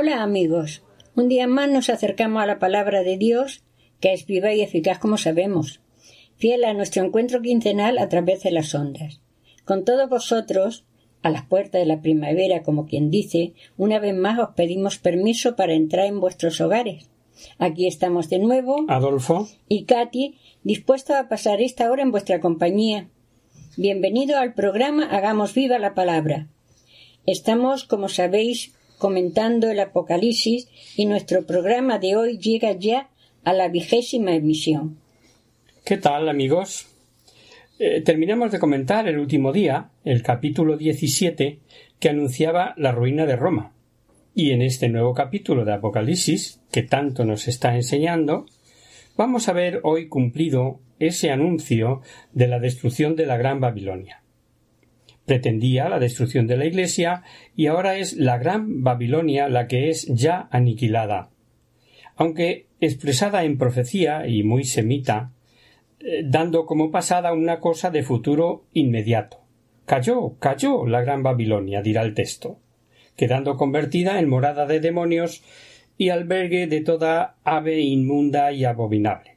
Hola amigos, un día más nos acercamos a la palabra de Dios, que es viva y eficaz como sabemos, fiel a nuestro encuentro quincenal a través de las ondas. Con todos vosotros, a las puertas de la primavera, como quien dice, una vez más os pedimos permiso para entrar en vuestros hogares. Aquí estamos de nuevo, Adolfo, y Katy, dispuestos a pasar esta hora en vuestra compañía. Bienvenido al programa Hagamos viva la palabra. Estamos, como sabéis, comentando el Apocalipsis y nuestro programa de hoy llega ya a la vigésima emisión. ¿qué tal amigos? Eh, terminamos de comentar el último día, el capítulo 17, que anunciaba la ruina de Roma. Y en este nuevo capítulo de Apocalipsis, que tanto nos está enseñando, vamos a ver hoy cumplido ese anuncio de la destrucción de la Gran Babilonia. Pretendía la destrucción de la Iglesia y ahora es la Gran Babilonia la que es ya aniquilada. Aunque expresada en profecía y muy semita, eh, dando como pasada una cosa de futuro inmediato. Cayó, cayó la Gran Babilonia, dirá el texto, quedando convertida en morada de demonios y albergue de toda ave inmunda y abominable.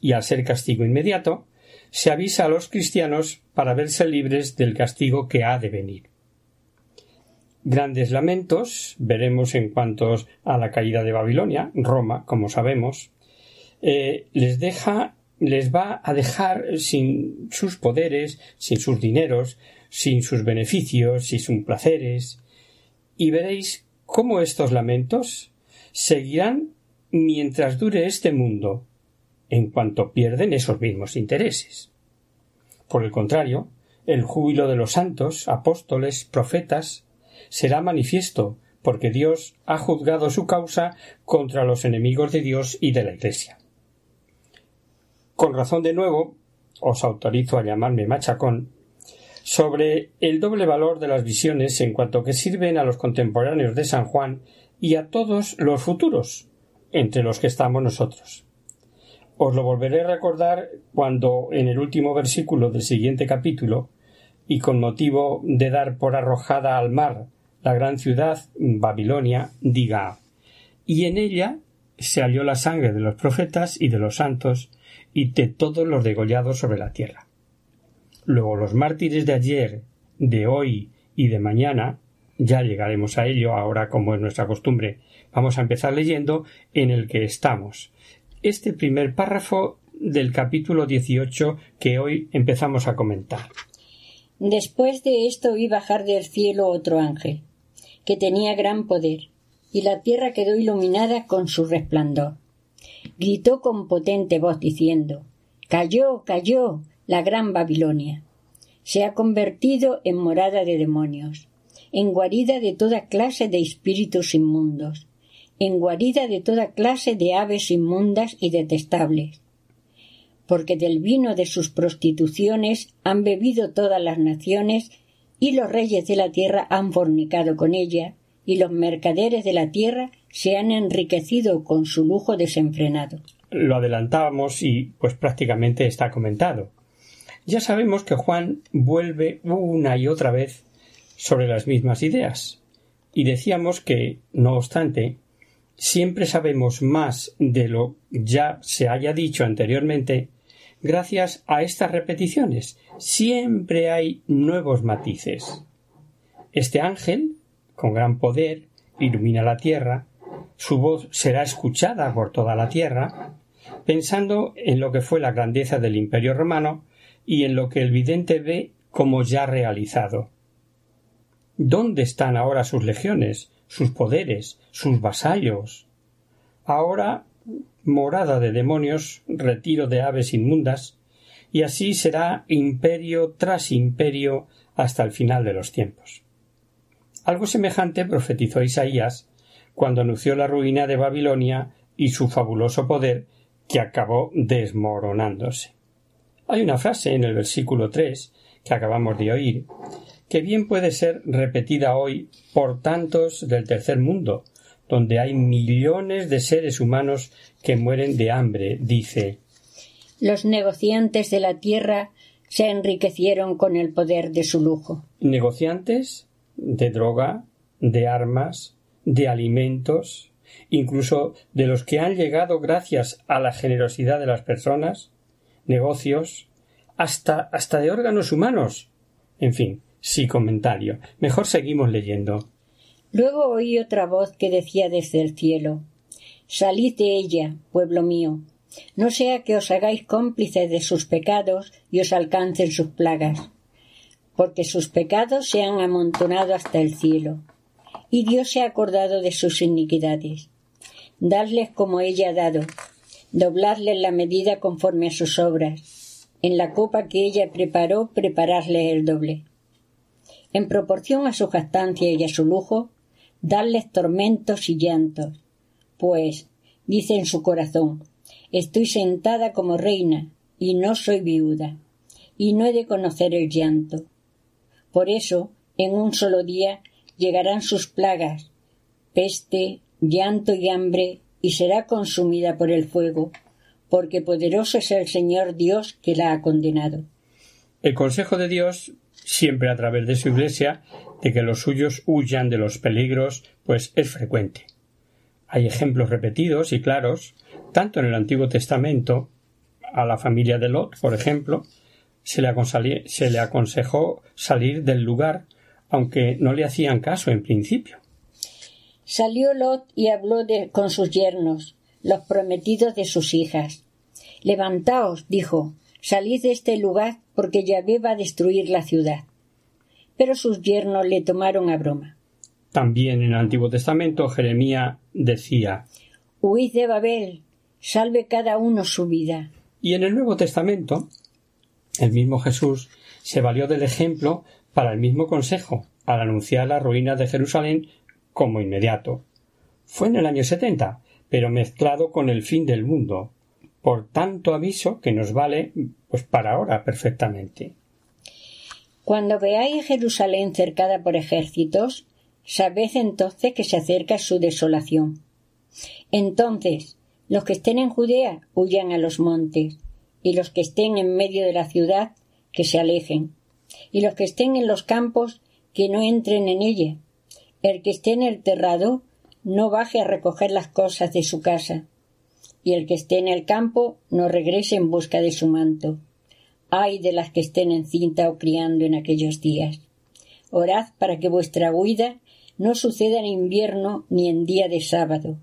Y al ser castigo inmediato, se avisa a los cristianos para verse libres del castigo que ha de venir. Grandes lamentos veremos en cuanto a la caída de Babilonia, Roma, como sabemos, eh, les deja, les va a dejar sin sus poderes, sin sus dineros, sin sus beneficios, sin sus placeres, y veréis cómo estos lamentos seguirán mientras dure este mundo, en cuanto pierden esos mismos intereses. Por el contrario, el júbilo de los santos, apóstoles, profetas, será manifiesto, porque Dios ha juzgado su causa contra los enemigos de Dios y de la Iglesia. Con razón de nuevo, os autorizo a llamarme machacón, sobre el doble valor de las visiones en cuanto que sirven a los contemporáneos de San Juan y a todos los futuros, entre los que estamos nosotros. Os lo volveré a recordar cuando en el último versículo del siguiente capítulo, y con motivo de dar por arrojada al mar la gran ciudad Babilonia, diga y en ella se halló la sangre de los profetas y de los santos y de todos los degollados sobre la tierra. Luego los mártires de ayer, de hoy y de mañana, ya llegaremos a ello ahora como es nuestra costumbre. Vamos a empezar leyendo en el que estamos. Este primer párrafo del capítulo 18 que hoy empezamos a comentar. Después de esto vi bajar del cielo otro ángel, que tenía gran poder, y la tierra quedó iluminada con su resplandor. Gritó con potente voz diciendo Cayó, cayó la gran Babilonia. Se ha convertido en morada de demonios, en guarida de toda clase de espíritus inmundos, en guarida de toda clase de aves inmundas y detestables, porque del vino de sus prostituciones han bebido todas las naciones y los reyes de la tierra han fornicado con ella y los mercaderes de la tierra se han enriquecido con su lujo desenfrenado. Lo adelantábamos y pues prácticamente está comentado. Ya sabemos que Juan vuelve una y otra vez sobre las mismas ideas. Y decíamos que, no obstante, siempre sabemos más de lo ya se haya dicho anteriormente gracias a estas repeticiones. Siempre hay nuevos matices. Este ángel, con gran poder, ilumina la tierra, su voz será escuchada por toda la tierra, pensando en lo que fue la grandeza del imperio romano y en lo que el vidente ve como ya realizado. ¿Dónde están ahora sus legiones, sus poderes, sus vasallos? Ahora morada de demonios, retiro de aves inmundas, y así será imperio tras imperio hasta el final de los tiempos. Algo semejante profetizó Isaías cuando anunció la ruina de Babilonia y su fabuloso poder que acabó desmoronándose. Hay una frase en el versículo tres que acabamos de oír que bien puede ser repetida hoy por tantos del tercer mundo, donde hay millones de seres humanos que mueren de hambre, dice Los negociantes de la tierra se enriquecieron con el poder de su lujo. Negociantes de droga, de armas, de alimentos, incluso de los que han llegado gracias a la generosidad de las personas, negocios, hasta, hasta de órganos humanos. En fin, Sí, comentario. Mejor seguimos leyendo. Luego oí otra voz que decía desde el cielo Salid de ella, pueblo mío, no sea que os hagáis cómplices de sus pecados y os alcancen sus plagas, porque sus pecados se han amontonado hasta el cielo, y Dios se ha acordado de sus iniquidades. Dadles como ella ha dado, dobladles la medida conforme a sus obras. En la copa que ella preparó, prepararles el doble en proporción a su jactancia y a su lujo, darles tormentos y llantos, pues, dice en su corazón, estoy sentada como reina y no soy viuda, y no he de conocer el llanto. Por eso, en un solo día llegarán sus plagas, peste, llanto y hambre, y será consumida por el fuego, porque poderoso es el Señor Dios que la ha condenado. El consejo de Dios siempre a través de su Iglesia, de que los suyos huyan de los peligros, pues es frecuente. Hay ejemplos repetidos y claros, tanto en el Antiguo Testamento, a la familia de Lot, por ejemplo, se le, se le aconsejó salir del lugar, aunque no le hacían caso en principio. Salió Lot y habló con sus yernos, los prometidos de sus hijas. Levantaos, dijo, salid de este lugar porque Yahvé va a destruir la ciudad. Pero sus yernos le tomaron a broma. También en el Antiguo Testamento Jeremías decía Huid de Babel, salve cada uno su vida. Y en el Nuevo Testamento, el mismo Jesús se valió del ejemplo para el mismo consejo, al anunciar la ruina de Jerusalén como inmediato. Fue en el año setenta, pero mezclado con el fin del mundo, por tanto aviso que nos vale pues para ahora perfectamente. Cuando veáis Jerusalén cercada por ejércitos, sabed entonces que se acerca su desolación. Entonces, los que estén en Judea huyan a los montes, y los que estén en medio de la ciudad que se alejen, y los que estén en los campos que no entren en ella. El que esté en el terrado no baje a recoger las cosas de su casa, y el que esté en el campo no regrese en busca de su manto. Ay de las que estén encinta o criando en aquellos días. Orad para que vuestra huida no suceda en invierno ni en día de sábado,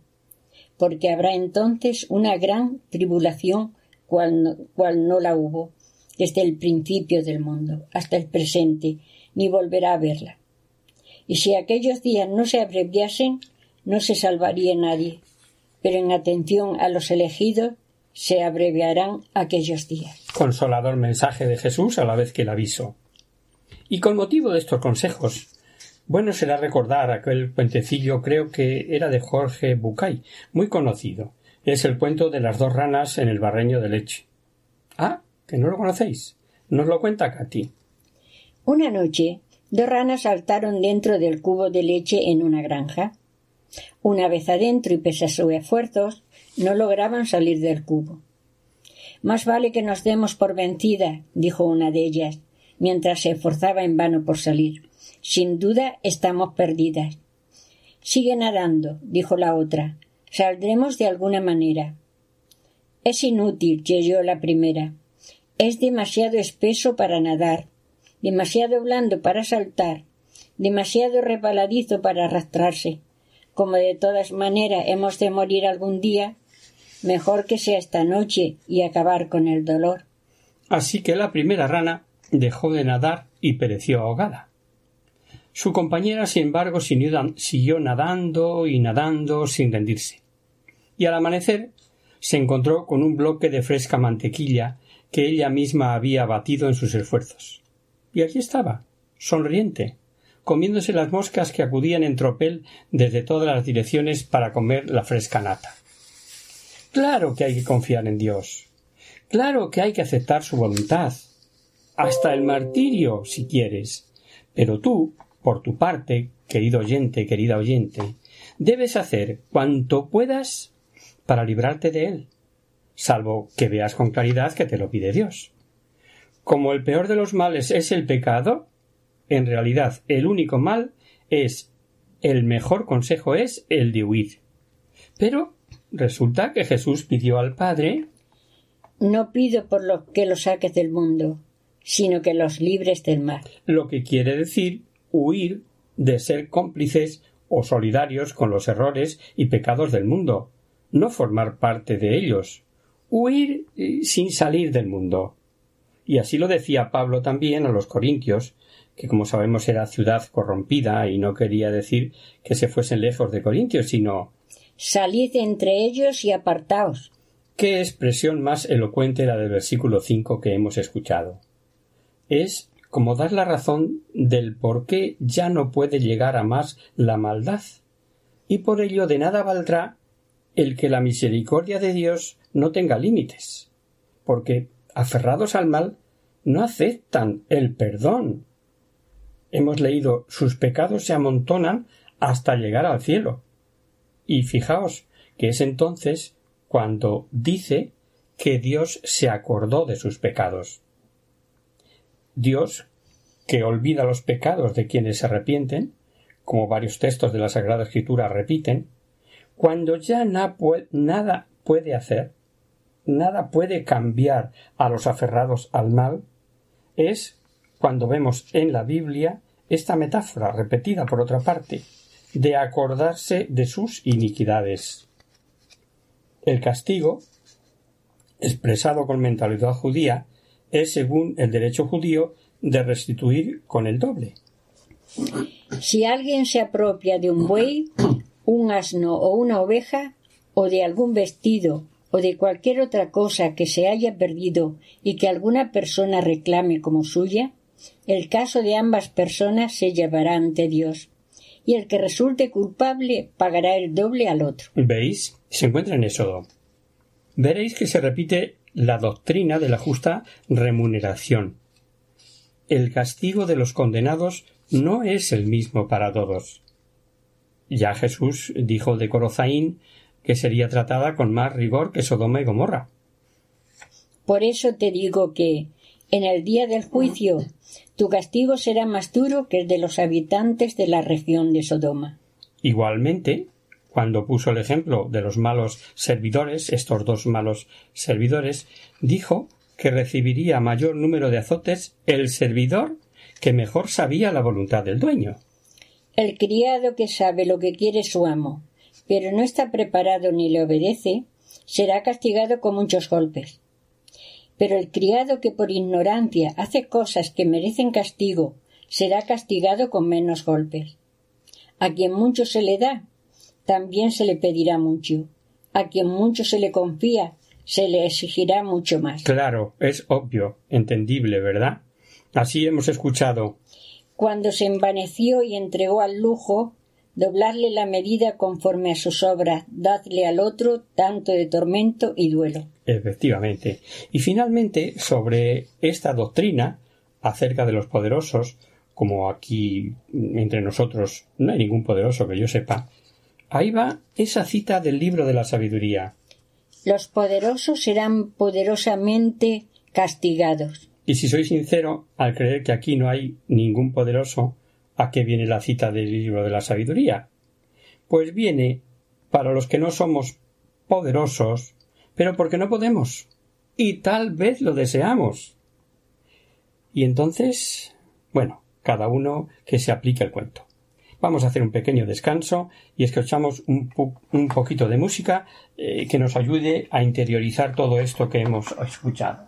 porque habrá entonces una gran tribulación cual no, cual no la hubo desde el principio del mundo hasta el presente, ni volverá a verla. Y si aquellos días no se abreviasen, no se salvaría nadie, pero en atención a los elegidos se abreviarán aquellos días. Consolador mensaje de Jesús a la vez que el aviso. Y con motivo de estos consejos, bueno será recordar aquel puentecillo, creo que era de Jorge Bucay, muy conocido. Es el cuento de las dos ranas en el barreño de leche. Ah, que no lo conocéis. Nos lo cuenta Katy. Una noche, dos ranas saltaron dentro del cubo de leche en una granja. Una vez adentro y pese a sus esfuerzos, no lograban salir del cubo. Más vale que nos demos por vencida, dijo una de ellas, mientras se esforzaba en vano por salir. Sin duda estamos perdidas. Sigue nadando, dijo la otra. Saldremos de alguna manera. Es inútil, yeyó la primera. Es demasiado espeso para nadar, demasiado blando para saltar, demasiado rebaladizo para arrastrarse como de todas maneras hemos de morir algún día, mejor que sea esta noche y acabar con el dolor. Así que la primera rana dejó de nadar y pereció ahogada. Su compañera, sin embargo, siguió nadando y nadando sin rendirse. Y al amanecer se encontró con un bloque de fresca mantequilla que ella misma había batido en sus esfuerzos. Y allí estaba, sonriente, comiéndose las moscas que acudían en tropel desde todas las direcciones para comer la fresca nata. Claro que hay que confiar en Dios. Claro que hay que aceptar su voluntad. Hasta el martirio, si quieres. Pero tú, por tu parte, querido oyente, querida oyente, debes hacer cuanto puedas para librarte de él, salvo que veas con claridad que te lo pide Dios. Como el peor de los males es el pecado, en realidad el único mal es el mejor consejo es el de huir. Pero resulta que Jesús pidió al Padre No pido por lo que los saques del mundo, sino que los libres del mal. Lo que quiere decir huir de ser cómplices o solidarios con los errores y pecados del mundo, no formar parte de ellos, huir eh, sin salir del mundo. Y así lo decía Pablo también a los Corintios, que como sabemos era ciudad corrompida y no quería decir que se fuesen lejos de Corintios, sino Salid entre ellos y apartaos. ¿Qué expresión más elocuente la del versículo cinco que hemos escuchado? Es como dar la razón del por qué ya no puede llegar a más la maldad, y por ello de nada valdrá el que la misericordia de Dios no tenga límites, porque aferrados al mal no aceptan el perdón. Hemos leído sus pecados se amontonan hasta llegar al cielo. Y fijaos que es entonces cuando dice que Dios se acordó de sus pecados. Dios, que olvida los pecados de quienes se arrepienten, como varios textos de la Sagrada Escritura repiten, cuando ya nada puede hacer, nada puede cambiar a los aferrados al mal, es cuando vemos en la Biblia esta metáfora repetida por otra parte, de acordarse de sus iniquidades. El castigo, expresado con mentalidad judía, es, según el derecho judío, de restituir con el doble. Si alguien se apropia de un buey, un asno o una oveja, o de algún vestido, o de cualquier otra cosa que se haya perdido y que alguna persona reclame como suya, el caso de ambas personas se llevará ante Dios, y el que resulte culpable pagará el doble al otro. ¿Veis? Se encuentra en Éxodo. Veréis que se repite la doctrina de la justa remuneración. El castigo de los condenados no es el mismo para todos. Ya Jesús dijo de Corozaín que sería tratada con más rigor que Sodoma y Gomorra. Por eso te digo que, en el día del juicio, tu castigo será más duro que el de los habitantes de la región de Sodoma. Igualmente, cuando puso el ejemplo de los malos servidores, estos dos malos servidores, dijo que recibiría mayor número de azotes el servidor que mejor sabía la voluntad del dueño. El criado que sabe lo que quiere su amo, pero no está preparado ni le obedece, será castigado con muchos golpes. Pero el criado que por ignorancia hace cosas que merecen castigo, será castigado con menos golpes. A quien mucho se le da, también se le pedirá mucho. A quien mucho se le confía, se le exigirá mucho más. Claro, es obvio, entendible, ¿verdad? Así hemos escuchado. Cuando se envaneció y entregó al lujo, doblarle la medida conforme a sus obras, dadle al otro tanto de tormento y duelo. Efectivamente. Y finalmente, sobre esta doctrina acerca de los poderosos, como aquí entre nosotros no hay ningún poderoso que yo sepa, Ahí va esa cita del libro de la sabiduría. Los poderosos serán poderosamente castigados. Y si soy sincero, al creer que aquí no hay ningún poderoso, ¿a qué viene la cita del libro de la sabiduría? Pues viene para los que no somos poderosos, pero porque no podemos. Y tal vez lo deseamos. Y entonces, bueno, cada uno que se aplique el cuento. vamos a hacer un pequeño descanso y escuchamos un, un poquito de música eh, que nos ayude a interiorizar todo esto que hemos escuchado.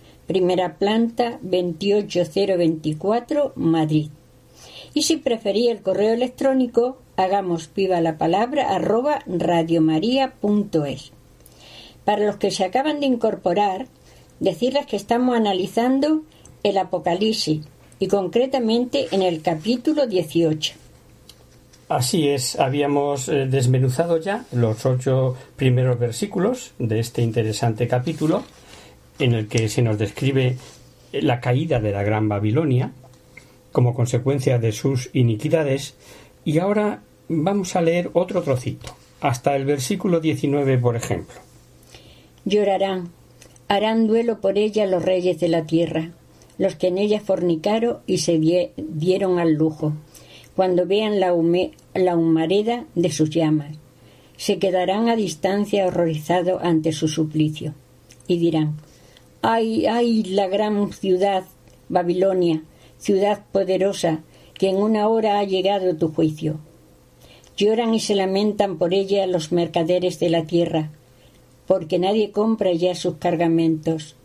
primera planta 28024, Madrid. Y si preferís el correo electrónico, hagamos viva la palabra arroba radiomaria.es. Para los que se acaban de incorporar, decirles que estamos analizando el Apocalipsis y concretamente en el capítulo 18. Así es, habíamos eh, desmenuzado ya los ocho primeros versículos de este interesante capítulo en el que se nos describe la caída de la Gran Babilonia como consecuencia de sus iniquidades y ahora vamos a leer otro trocito, hasta el versículo 19, por ejemplo. Llorarán, harán duelo por ella los reyes de la tierra, los que en ella fornicaron y se dieron al lujo cuando vean la, humareda de sus llamas. Se quedarán a distancia horrorizados ante su suplicio y dirán ¡Ay, ay, la gran ciudad, Babilonia, ciudad poderosa, que en una hora ha llegado tu juicio! Lloran y se lamentan por ella los mercaderes de la tierra, porque nadie compra ya sus cargamentos.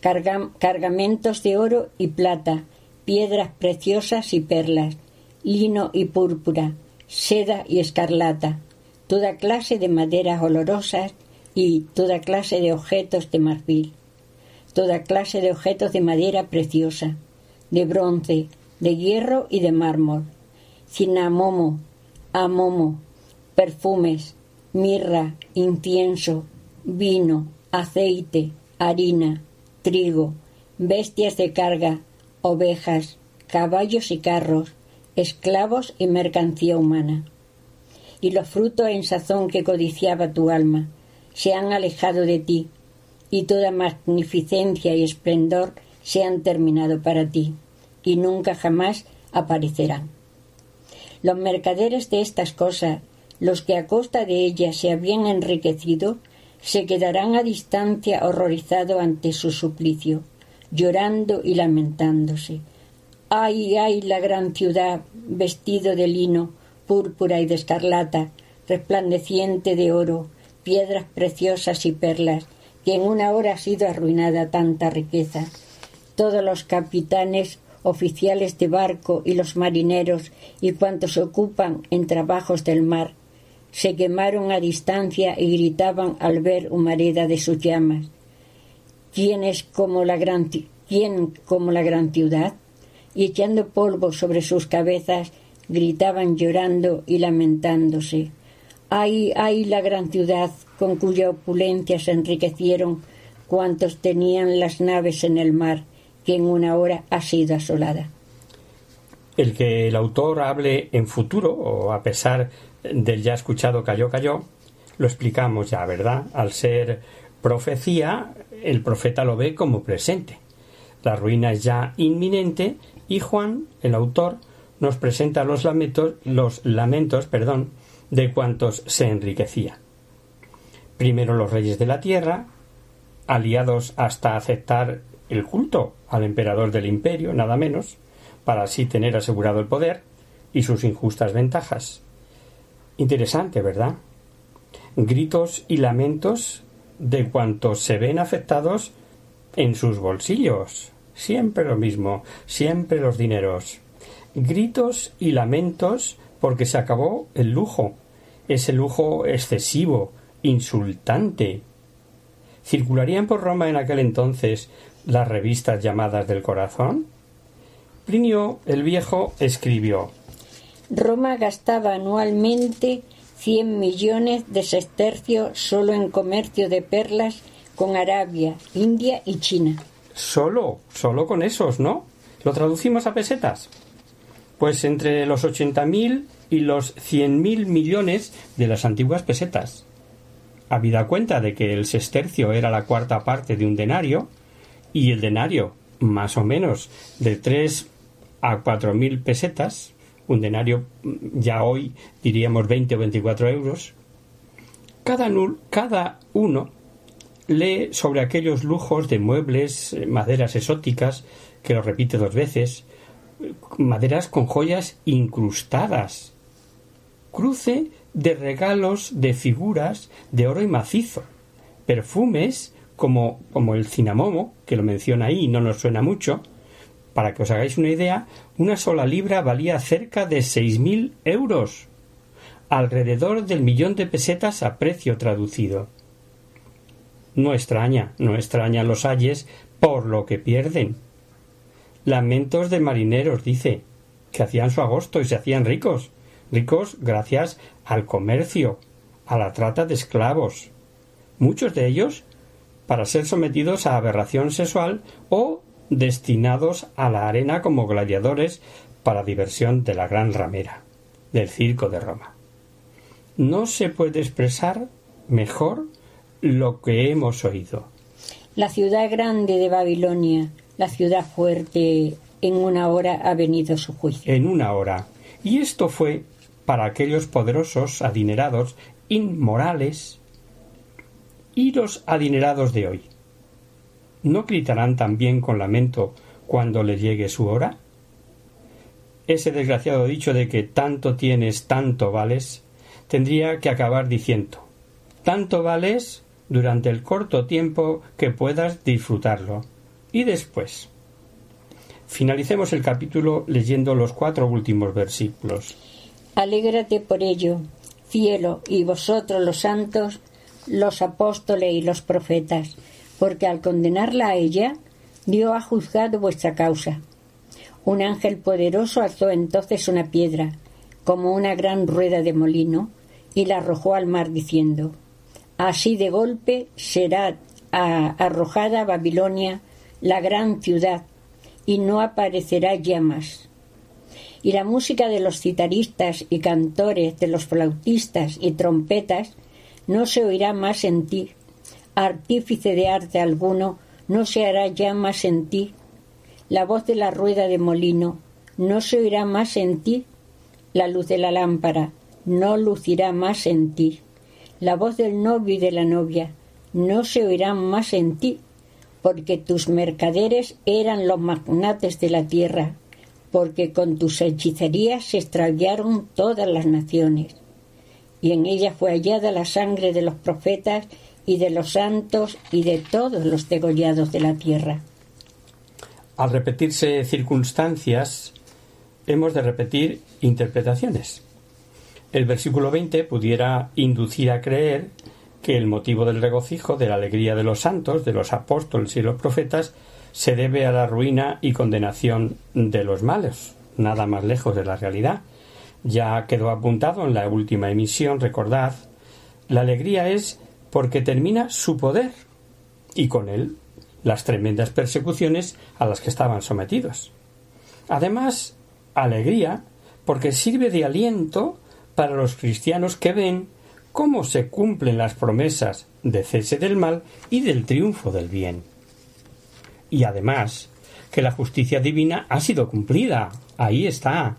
cargamentos de oro y plata, piedras preciosas y perlas, lino y púrpura, seda y escarlata, toda clase de maderas olorosas y toda clase de objetos de marfil, toda clase de objetos de madera preciosa, de bronce, de hierro y de mármol, cinamomo, amomo, perfumes, mirra, incienso, vino, aceite, harina, trigo, bestias de carga, ovejas, caballos y carros, esclavos y mercancía humana. Y los frutos en sazón que codiciaba tu alma se han alejado de ti, y toda magnificencia y esplendor se han terminado para ti, y nunca jamás aparecerán. Los mercaderes de estas cosas, los que a costa de ellas se habían enriquecido, se quedarán a distancia horrorizados ante su suplicio, llorando y lamentándose, Ay, ay, la gran ciudad, vestido de lino, púrpura y de escarlata, resplandeciente de oro, piedras preciosas y perlas, que en una hora ha sido arruinada tanta riqueza. Todos los capitanes, oficiales de barco y los marineros y cuantos ocupan en trabajos del mar, se quemaron a distancia y gritaban al ver humareda de sus llamas. ¿Quién es como la gran, quién como la gran ciudad? y echando polvo sobre sus cabezas gritaban llorando y lamentándose. Ay, ay la gran ciudad con cuya opulencia se enriquecieron cuantos tenían las naves en el mar, que en una hora ha sido asolada. El que el autor hable en futuro, o a pesar del ya escuchado cayó, cayó, lo explicamos ya, ¿verdad? Al ser profecía, el profeta lo ve como presente. La ruina es ya inminente y Juan, el autor, nos presenta los lamentos, los lamentos perdón, de cuantos se enriquecía. Primero los reyes de la tierra, aliados hasta aceptar el culto al emperador del imperio, nada menos, para así tener asegurado el poder y sus injustas ventajas. Interesante, ¿verdad? Gritos y lamentos de cuantos se ven afectados en sus bolsillos. Siempre lo mismo, siempre los dineros. Gritos y lamentos porque se acabó el lujo, ese lujo excesivo, insultante. ¿Circularían por Roma en aquel entonces las revistas llamadas del corazón? Plinio el Viejo escribió Roma gastaba anualmente cien millones de sestercios solo en comercio de perlas con Arabia, India y China. Solo, solo con esos, ¿no? ¿Lo traducimos a pesetas? Pues entre los 80.000 y los 100.000 millones de las antiguas pesetas. Habida cuenta de que el sestercio era la cuarta parte de un denario, y el denario, más o menos, de 3 a 4.000 pesetas, un denario ya hoy diríamos 20 o 24 euros, cada, cada uno lee sobre aquellos lujos de muebles, eh, maderas exóticas, que lo repite dos veces, maderas con joyas incrustadas, cruce de regalos de figuras de oro y macizo, perfumes como, como el cinamomo, que lo menciona ahí y no nos suena mucho, para que os hagáis una idea, una sola libra valía cerca de seis mil euros, alrededor del millón de pesetas a precio traducido. No extraña, no extraña los ayes por lo que pierden. Lamentos de marineros, dice, que hacían su agosto y se hacían ricos, ricos gracias al comercio, a la trata de esclavos, muchos de ellos para ser sometidos a aberración sexual o destinados a la arena como gladiadores para diversión de la gran ramera del circo de Roma. No se puede expresar mejor lo que hemos oído. La ciudad grande de Babilonia, la ciudad fuerte, en una hora ha venido su juicio. En una hora. Y esto fue para aquellos poderosos, adinerados, inmorales, y los adinerados de hoy. ¿No gritarán también con lamento cuando le llegue su hora? Ese desgraciado dicho de que tanto tienes, tanto vales, tendría que acabar diciendo tanto vales durante el corto tiempo que puedas disfrutarlo. Y después. Finalicemos el capítulo leyendo los cuatro últimos versículos. Alégrate por ello, cielo, y vosotros los santos, los apóstoles y los profetas, porque al condenarla a ella, Dios ha juzgado vuestra causa. Un ángel poderoso alzó entonces una piedra, como una gran rueda de molino, y la arrojó al mar, diciendo Así de golpe será arrojada Babilonia, la gran ciudad, y no aparecerá ya más. Y la música de los citaristas y cantores, de los flautistas y trompetas, no se oirá más en ti. Artífice de arte alguno no se hará ya más en ti. La voz de la rueda de molino no se oirá más en ti. La luz de la lámpara no lucirá más en ti. La voz del novio y de la novia no se oirá más en ti, porque tus mercaderes eran los magnates de la tierra, porque con tus hechicerías se extraviaron todas las naciones y en ella fue hallada la sangre de los profetas y de los santos y de todos los degollados de la tierra. Al repetirse circunstancias, hemos de repetir interpretaciones. El versículo 20 pudiera inducir a creer que el motivo del regocijo, de la alegría de los santos, de los apóstoles y los profetas, se debe a la ruina y condenación de los malos, nada más lejos de la realidad ya quedó apuntado en la última emisión, recordad, la alegría es porque termina su poder y con él las tremendas persecuciones a las que estaban sometidos. Además, alegría porque sirve de aliento para los cristianos que ven cómo se cumplen las promesas de cese del mal y del triunfo del bien. Y además, que la justicia divina ha sido cumplida. Ahí está,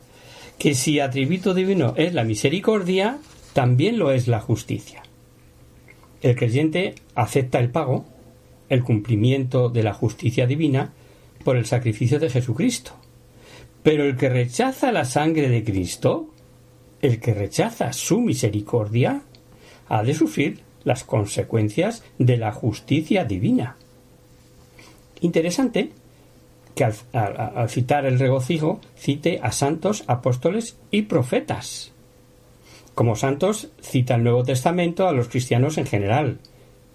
que si atributo divino es la misericordia, también lo es la justicia. El creyente acepta el pago, el cumplimiento de la justicia divina, por el sacrificio de Jesucristo. Pero el que rechaza la sangre de Cristo, el que rechaza su misericordia, ha de sufrir las consecuencias de la justicia divina. Interesante que al, citar el regocijo cite a santos, apóstoles y profetas. Como santos cita el Nuevo Testamento a los cristianos en general,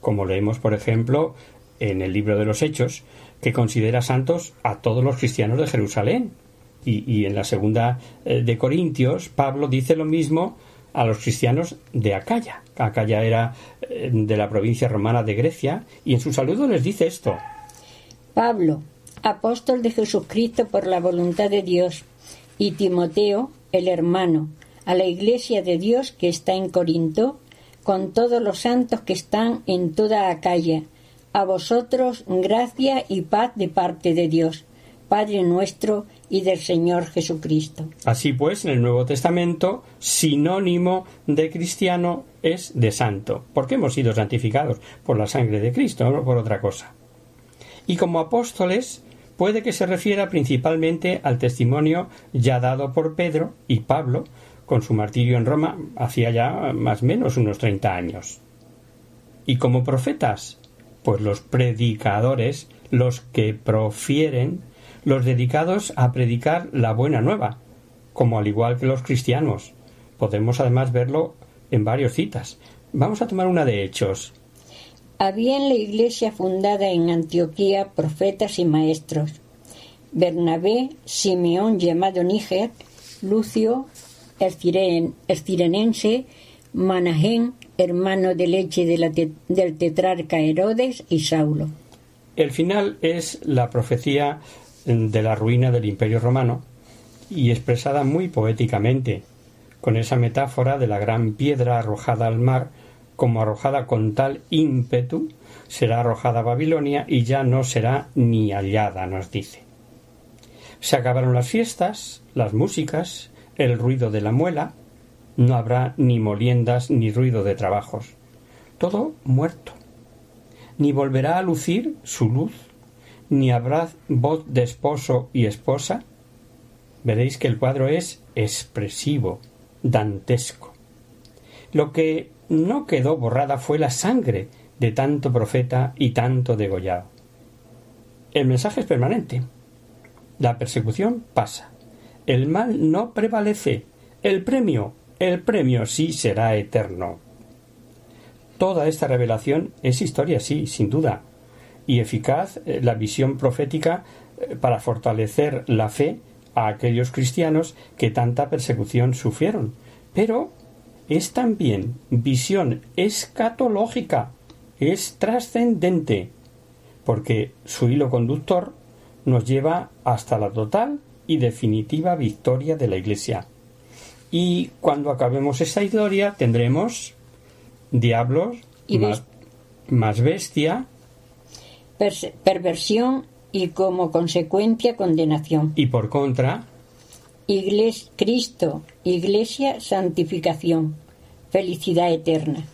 como leemos, por ejemplo, en el libro de los Hechos, que considera santos a todos los cristianos de Jerusalén. Y, en la segunda eh, de Corintios, Pablo dice lo mismo a los cristianos de Acaya. Acaya era eh, de la provincia romana de Grecia, y en su saludo les dice esto. Pablo, apóstol de Jesucristo por la voluntad de Dios, y Timoteo, el hermano, a la iglesia de Dios que está en Corinto, con todos los santos que están en toda Acaya. A vosotros gracia y paz de parte de Dios, Padre nuestro y del Señor Jesucristo. Así pues, en el Nuevo Testamento, sinónimo de cristiano es de santo, porque hemos sido santificados por la sangre de Cristo, no por otra cosa. Y como apóstoles, puede que se refiera principalmente al testimonio ya dado por Pedro y Pablo con su martirio en Roma hacía ya más o menos unos treinta años. Y como profetas, pues los predicadores, los que profieren, los dedicados a predicar la buena nueva, como al igual que los cristianos. Podemos además verlo en varias citas. Vamos a tomar una de Hechos, había en la iglesia fundada en Antioquía profetas y maestros. Bernabé, Simeón llamado Níger, Lucio, el, ciren- el cirenense Manahén, hermano de leche de la del tetrarca Herodes y Saulo. El final es la profecía de la ruina del Imperio Romano y expresada muy poéticamente, con esa metáfora de la gran piedra arrojada al mar, como arrojada con tal ímpetu, será arrojada a Babilonia y ya no será ni hallada, nos dice. Se acabaron las fiestas, las músicas, el ruido de la muela, no habrá ni moliendas ni ruido de trabajos. Todo muerto ni volverá a lucir su luz, ni habrá voz de esposo y esposa. Veréis que el cuadro es expresivo, dantesco. Lo que no quedó borrada fue la sangre de tanto profeta y tanto degollado. El mensaje es permanente. La persecución pasa. El mal no prevalece. El premio, el premio sí será eterno. Toda esta revelación es historia, sí, sin duda, y eficaz eh, la visión profética eh, para fortalecer la fe a aquellos cristianos que tanta persecución sufrieron. Pero es también visión escatológica, es trascendente, porque su hilo conductor nos lleva hasta la total y definitiva victoria de la Iglesia. Y cuando acabemos esa historia tendremos diablos, Y más, más bestia Perse- perversión y como consecuencia condenación. y por contra Igles- Cristo, Iglesia, santificación, felicidad eterna.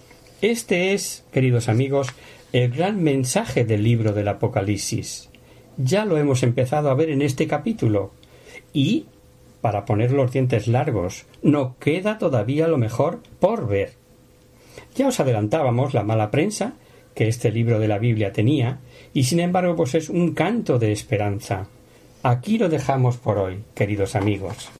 Este es, queridos amigos, el gran mensaje del libro del Apocalipsis. Ya lo hemos empezado a ver en este capítulo. Y, para poner los dientes largos, no queda todavía lo mejor por ver. Ya os adelantábamos la mala prensa que este libro de la Biblia tenía, y sin embargo, pues es un canto de esperanza. Aquí lo dejamos por hoy, queridos amigos.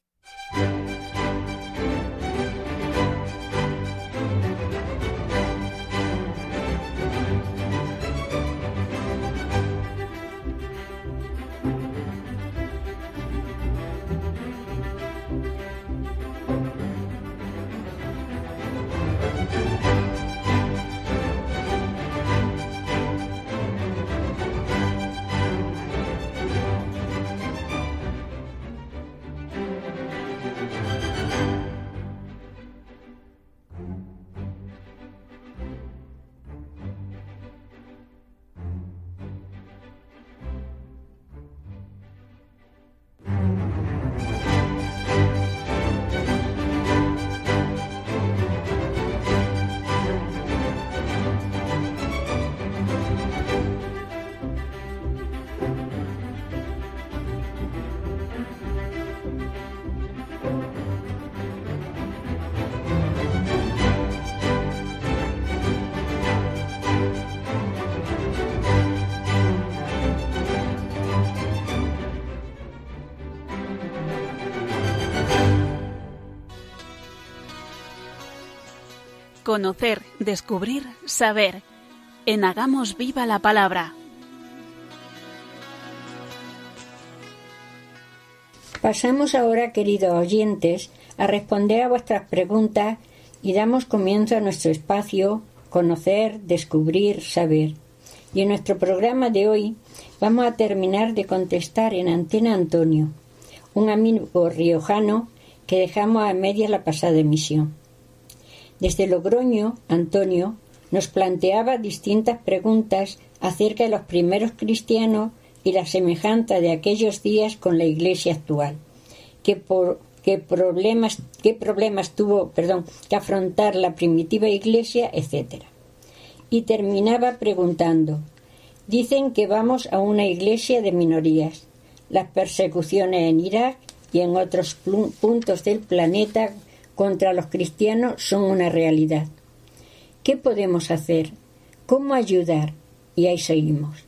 Conocer, descubrir, saber. En Hagamos Viva la Palabra. Pasamos ahora, queridos oyentes, a responder a vuestras preguntas y damos comienzo a nuestro espacio Conocer, Descubrir, Saber. Y en nuestro programa de hoy vamos a terminar de contestar en Antena Antonio, un amigo riojano que dejamos a medias la pasada emisión. Desde Logroño, Antonio nos planteaba distintas preguntas acerca de los primeros cristianos y la semejanza de aquellos días con la Iglesia actual. ¿Qué, qué problemas, qué problemas tuvo perdón, que afrontar la primitiva Iglesia, etcétera? Y terminaba preguntando, dicen que vamos a una Iglesia de minorías. Las persecuciones en Irak y en otros puntos del planeta contra los cristianos son una realidad. ¿Qué podemos hacer? ¿Cómo ayudar? Y ahí seguimos.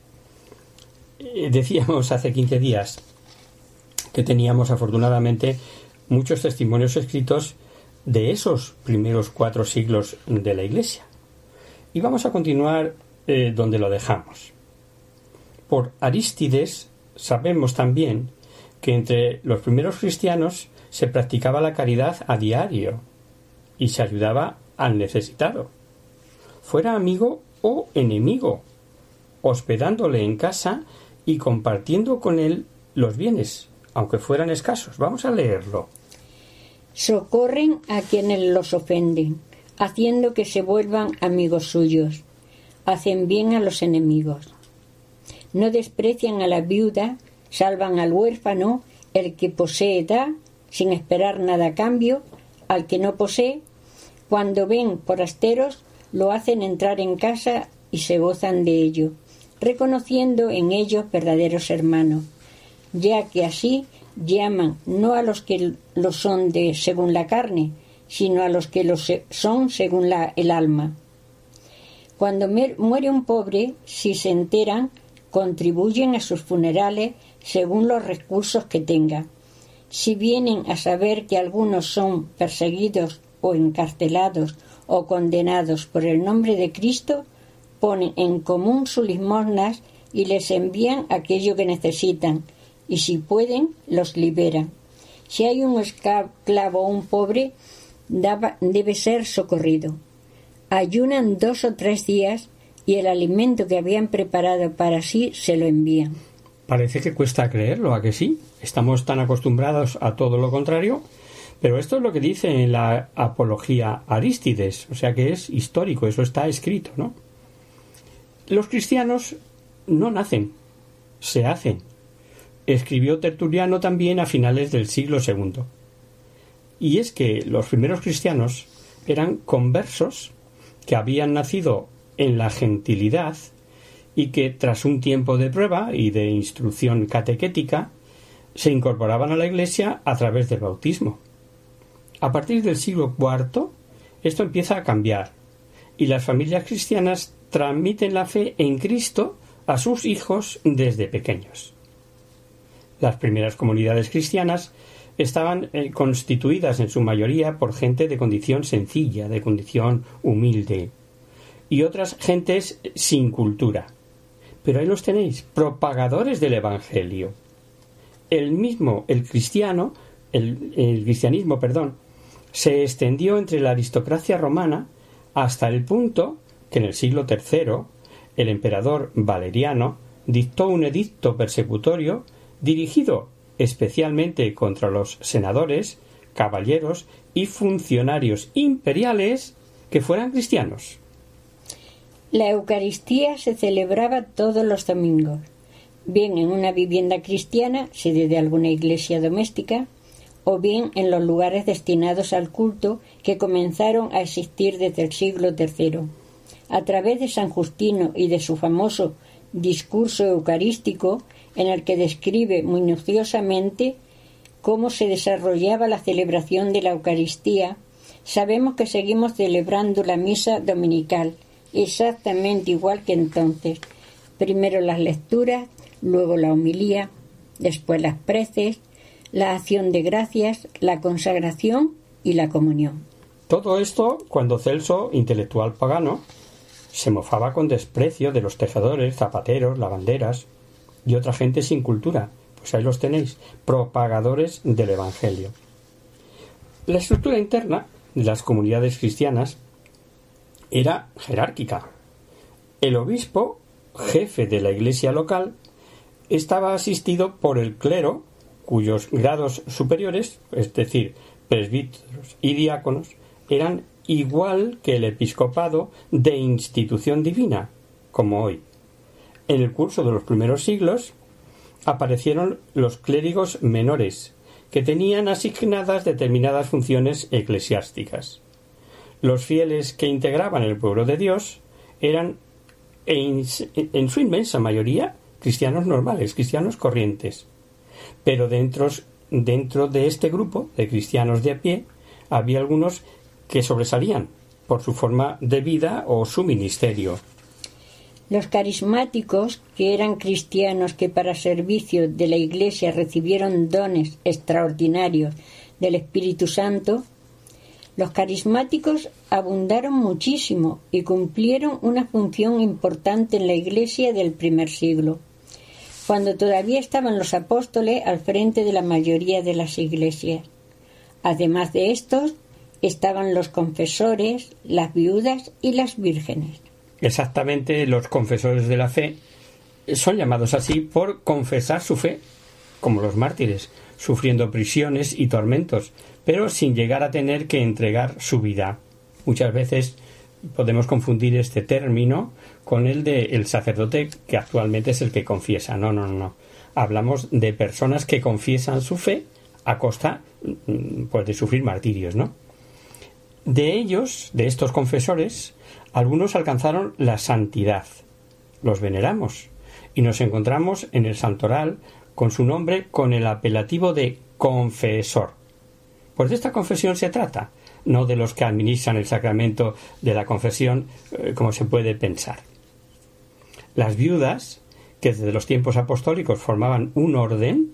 Eh, Decíamos hace 15 días que teníamos afortunadamente muchos testimonios escritos de esos primeros cuatro siglos de la Iglesia. Y vamos a continuar eh, donde lo dejamos. Por Arístides sabemos también que entre los primeros cristianos se practicaba la caridad a diario y se ayudaba al necesitado, fuera amigo o enemigo, hospedándole en casa y compartiendo con él los bienes, aunque fueran escasos. Vamos a leerlo. Socorren a quienes los ofenden, haciendo que se vuelvan amigos suyos. Hacen bien a los enemigos. No desprecian a la viuda, salvan al huérfano, el que posee da, sin esperar nada a cambio, al que no posee, cuando ven forasteros, lo hacen entrar en casa y se gozan de ello, reconociendo en ellos verdaderos hermanos, ya que así llaman no a los que lo son de según la carne, sino a los que lo son según el alma. Cuando muere un pobre, si se enteran, contribuyen a sus funerales según los recursos que tenga. Si vienen a saber que algunos son perseguidos o encarcelados o condenados por el nombre de Cristo, ponen en común sus limosnas y les envían aquello que necesitan, y si pueden, los liberan. Si hay un esclavo o un pobre, debe ser socorrido. Ayunan dos o tres días y el alimento que habían preparado para sí se lo envían. Parece que cuesta creerlo, ¿a que sí? Estamos tan acostumbrados a todo lo contrario, pero esto es lo que dice en la apología Arístides, o sea que es histórico, eso está escrito, ¿no? Los cristianos no nacen, se hacen escribió Tertuliano también a finales del siglo II. Y es que los primeros cristianos eran conversos que habían nacido en la gentilidad y que tras un tiempo de prueba y de instrucción catequética se incorporaban a la Iglesia a través del bautismo. A partir del siglo IV esto empieza a cambiar y las familias cristianas transmiten la fe en Cristo a sus hijos desde pequeños. Las primeras comunidades cristianas estaban eh, constituidas en su mayoría por gente de condición sencilla, de condición humilde, y otras gentes sin cultura. Pero ahí los tenéis, propagadores del Evangelio. El mismo, el cristiano, el, cristianismo, perdón, se extendió entre la aristocracia romana hasta el punto que en el siglo III el emperador Valeriano dictó un edicto persecutorio dirigido especialmente contra los senadores, caballeros y funcionarios imperiales que fueran cristianos. La Eucaristía se celebraba todos los domingos, bien en una vivienda cristiana, sede de alguna iglesia doméstica, o bien en los lugares destinados al culto que comenzaron a existir desde el siglo III. A través de San Justino y de su famoso discurso eucarístico, en el que describe minuciosamente cómo se desarrollaba la celebración de la Eucaristía, sabemos que seguimos celebrando la misa dominical, exactamente igual que entonces. Primero las lecturas, luego la homilía, después las preces, la acción de gracias, la consagración y la comunión. Todo esto cuando Celso, intelectual pagano, se mofaba con desprecio de los tejedores, zapateros, lavanderas, y otra gente sin cultura. Pues ahí los tenéis, propagadores del Evangelio. La estructura interna de las comunidades cristianas era jerárquica. El obispo, jefe de la iglesia local, estaba asistido por el clero, cuyos grados superiores, es decir, presbíteros y diáconos, eran igual que el episcopado de institución divina, como hoy. En el curso de los primeros siglos aparecieron los clérigos menores, que tenían asignadas determinadas funciones eclesiásticas. Los fieles que integraban el pueblo de Dios eran en, su inmensa mayoría cristianos normales, cristianos corrientes. Pero dentro, dentro de este grupo de cristianos de a pie había algunos que sobresalían por su forma de vida o su ministerio. Los carismáticos, que eran cristianos que para servicio de la Iglesia recibieron dones extraordinarios del Espíritu Santo, los carismáticos abundaron muchísimo y cumplieron una función importante en la Iglesia del primer siglo, cuando todavía estaban los apóstoles al frente de la mayoría de las iglesias. Además de estos, estaban los confesores, las viudas y las vírgenes. Exactamente, los confesores de la fe son llamados así por confesar su fe, como los mártires, sufriendo prisiones y tormentos, pero sin llegar a tener que entregar su vida. Muchas veces podemos confundir este término con el de el sacerdote que actualmente es el que confiesa. No, no, no. Hablamos de personas que confiesan su fe a costa mm, pues, de sufrir martirios, ¿no? De ellos, de estos confesores, algunos alcanzaron la santidad. Los veneramos y nos encontramos en el santoral con su nombre con el apelativo de confesor. Pues de esta confesión se trata, no de los que administran el sacramento de la confesión eh, como se puede pensar. Las viudas, que desde los tiempos apostólicos formaban un orden,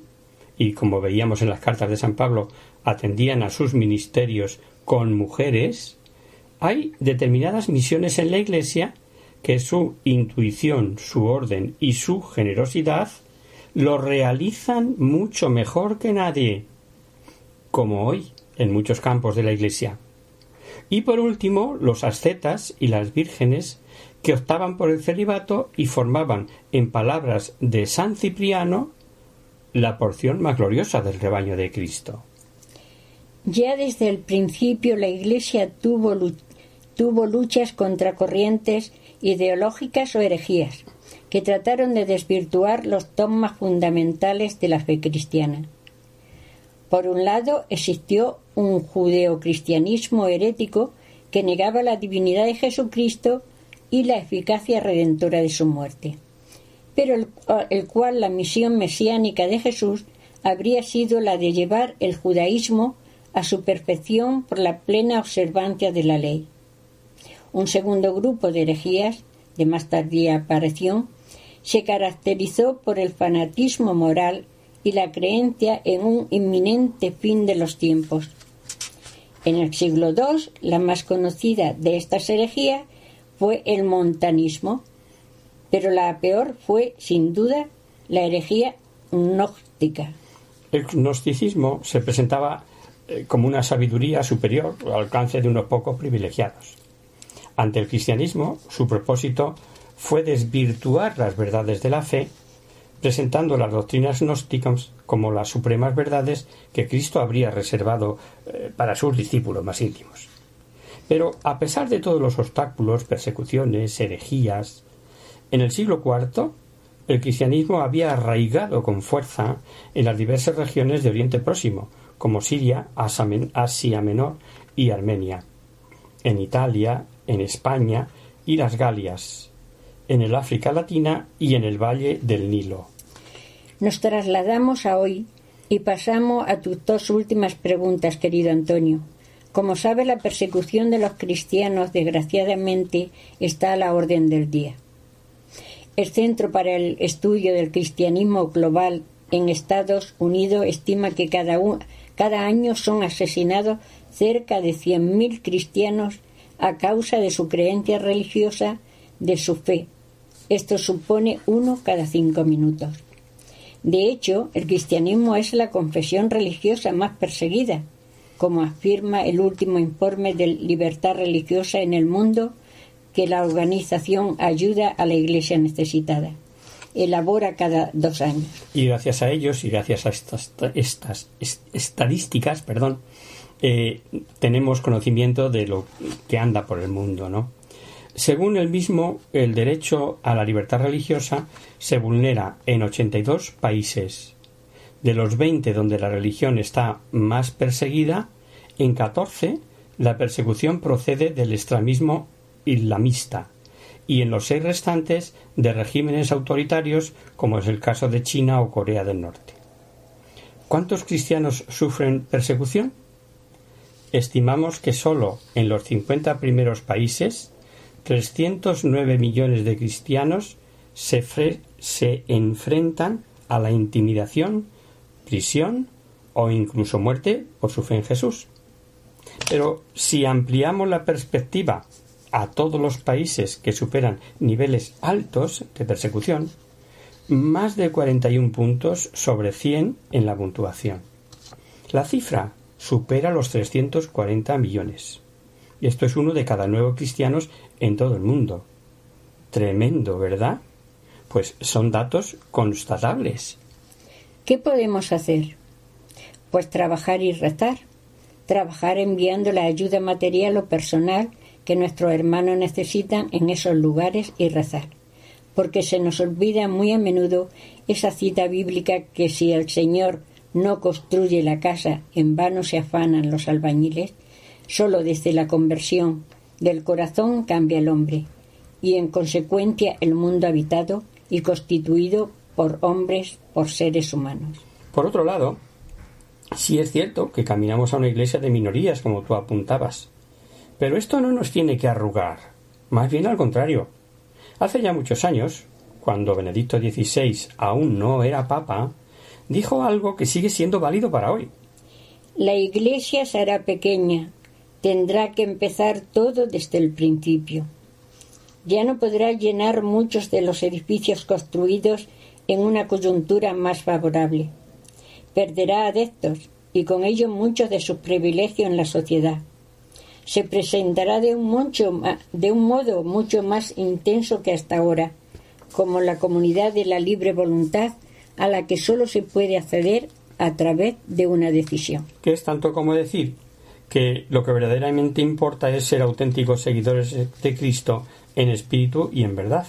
y como veíamos en las cartas de San Pablo, atendían a sus ministerios con mujeres, hay determinadas misiones en la Iglesia que su intuición, su orden y su generosidad lo realizan mucho mejor que nadie, como hoy en muchos campos de la Iglesia. Y por último, los ascetas y las vírgenes que optaban por el celibato y formaban, en palabras de San Cipriano, la porción más gloriosa del rebaño de Cristo. Ya desde el principio la Iglesia tuvo, tuvo luchas contra corrientes ideológicas o herejías que trataron de desvirtuar los dogmas fundamentales de la fe cristiana. Por un lado, existió un judeocristianismo herético que negaba la divinidad de Jesucristo y la eficacia redentora de su muerte, pero el, el, cual la misión mesiánica de Jesús habría sido la de llevar el judaísmo a su perfección por la plena observancia de la ley. Un segundo grupo de herejías, de más tardía aparición, se caracterizó por el fanatismo moral y la creencia en un inminente fin de los tiempos. En el siglo II, la más conocida de estas herejías fue el montanismo, pero la peor fue, sin duda, la herejía gnóstica. El gnosticismo se presentaba eh, como una sabiduría superior al alcance de unos pocos privilegiados. Ante el cristianismo, su propósito fue desvirtuar las verdades de la fe presentando las doctrinas gnósticas como las supremas verdades que Cristo habría reservado eh, para sus discípulos más íntimos. Pero a pesar de todos los obstáculos, persecuciones, herejías, en el siglo IV el cristianismo había arraigado con fuerza en las diversas regiones de Oriente Próximo, como Siria, Asia Menor y Armenia, en Italia, en España y las Galias, en el África Latina y en el Valle del Nilo. Nos trasladamos a hoy y pasamos a tus dos últimas preguntas, querido Antonio. Como sabe, la persecución de los cristianos, desgraciadamente, está a la orden del día. El Centro para el Estudio del Cristianismo Global en Estados Unidos estima que cada, cada año son asesinados cerca de 100.000 cristianos a causa de su creencia religiosa, de su fe, esto supone uno cada cinco minutos. De hecho, el cristianismo es la confesión religiosa más perseguida, como afirma el último informe de libertad religiosa en el mundo que la organización Ayuda a la Iglesia Necesitada elabora cada dos años. Y gracias a ellos y gracias a estas, estas estadísticas, perdón, eh, tenemos conocimiento de lo que anda por el mundo, ¿no? Según el mismo, el derecho a la libertad religiosa se vulnera en 82 países. De los 20 donde la religión está más perseguida, en 14 la persecución procede del extremismo islamista y en los seis restantes de regímenes autoritarios como es el caso de China o Corea del Norte. ¿Cuántos cristianos sufren persecución? Estimamos que solo en los 50 primeros países 309 millones de cristianos se, se enfrentan a la intimidación, prisión o incluso muerte por su fe en Jesús. Pero si ampliamos la perspectiva a todos los países que superan niveles altos de persecución, más de 41 puntos sobre 100 en la puntuación. La cifra supera los 340 millones. Y esto es uno de cada nueve cristianos en todo el mundo. Tremendo, ¿verdad? Pues son datos constatables. ¿Qué podemos hacer? Pues trabajar y rezar. Trabajar enviando la ayuda material o personal que nuestros hermanos necesitan en esos lugares y rezar. Porque se nos olvida muy a menudo esa cita bíblica que si el Señor no construye la casa, en vano se afanan los albañiles, solo desde la conversión del corazón cambia el hombre y en consecuencia el mundo habitado y constituido por hombres, por seres humanos. Por otro lado, sí es cierto que caminamos a una iglesia de minorías, como tú apuntabas, pero esto no nos tiene que arrugar, más bien al contrario. Hace ya muchos años, cuando Benedicto XVI aún no era papa, dijo algo que sigue siendo válido para hoy. La iglesia será pequeña, tendrá que empezar todo desde el principio ya no podrá llenar muchos de los edificios construidos en una coyuntura más favorable. Perderá adeptos y con ello muchos de sus privilegios en la sociedad. Se presentará de un, modo mucho más intenso que hasta ahora, como la comunidad de la libre voluntad a la que sólo se puede acceder a través de una decisión. ¿Qué es tanto como decir que lo que verdaderamente importa es ser auténticos seguidores de Cristo en espíritu y en verdad.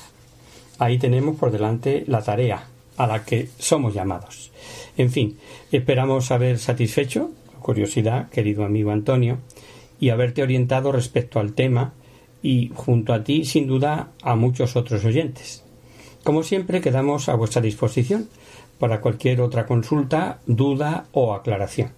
Ahí tenemos por delante la tarea a la que somos llamados. En fin, esperamos haber satisfecho tu curiosidad, querido amigo Antonio, y haberte orientado respecto al tema y junto a ti, sin duda, a muchos otros oyentes. Como siempre, quedamos a vuestra disposición para cualquier otra consulta, duda o aclaración.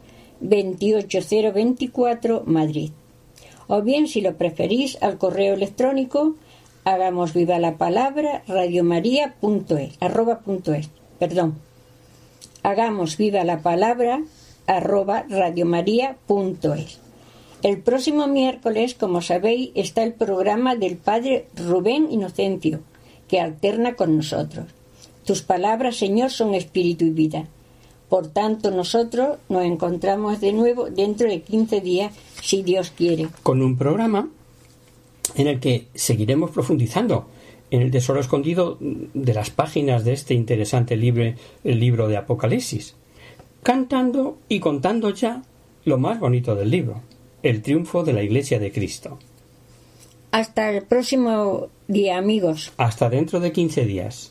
28024, Madrid. O bien, si lo preferís, al correo electrónico hagamos viva la palabra radiomaria.es, arroba punto es, perdón. Hagamos viva la palabra arroba radiomaria.es. El próximo miércoles, como sabéis, está el programa del padre Rubén Inocencio, que alterna con nosotros. Tus palabras, Señor, son espíritu y vida. Por tanto, nosotros nos encontramos de nuevo dentro de 15 días, si Dios quiere. Con un programa en el que seguiremos profundizando en el tesoro escondido de las páginas de este interesante libro, el libro de Apocalipsis, cantando y contando ya lo más bonito del libro, el triunfo de la Iglesia de Cristo. Hasta el próximo día, amigos. Hasta dentro de 15 días.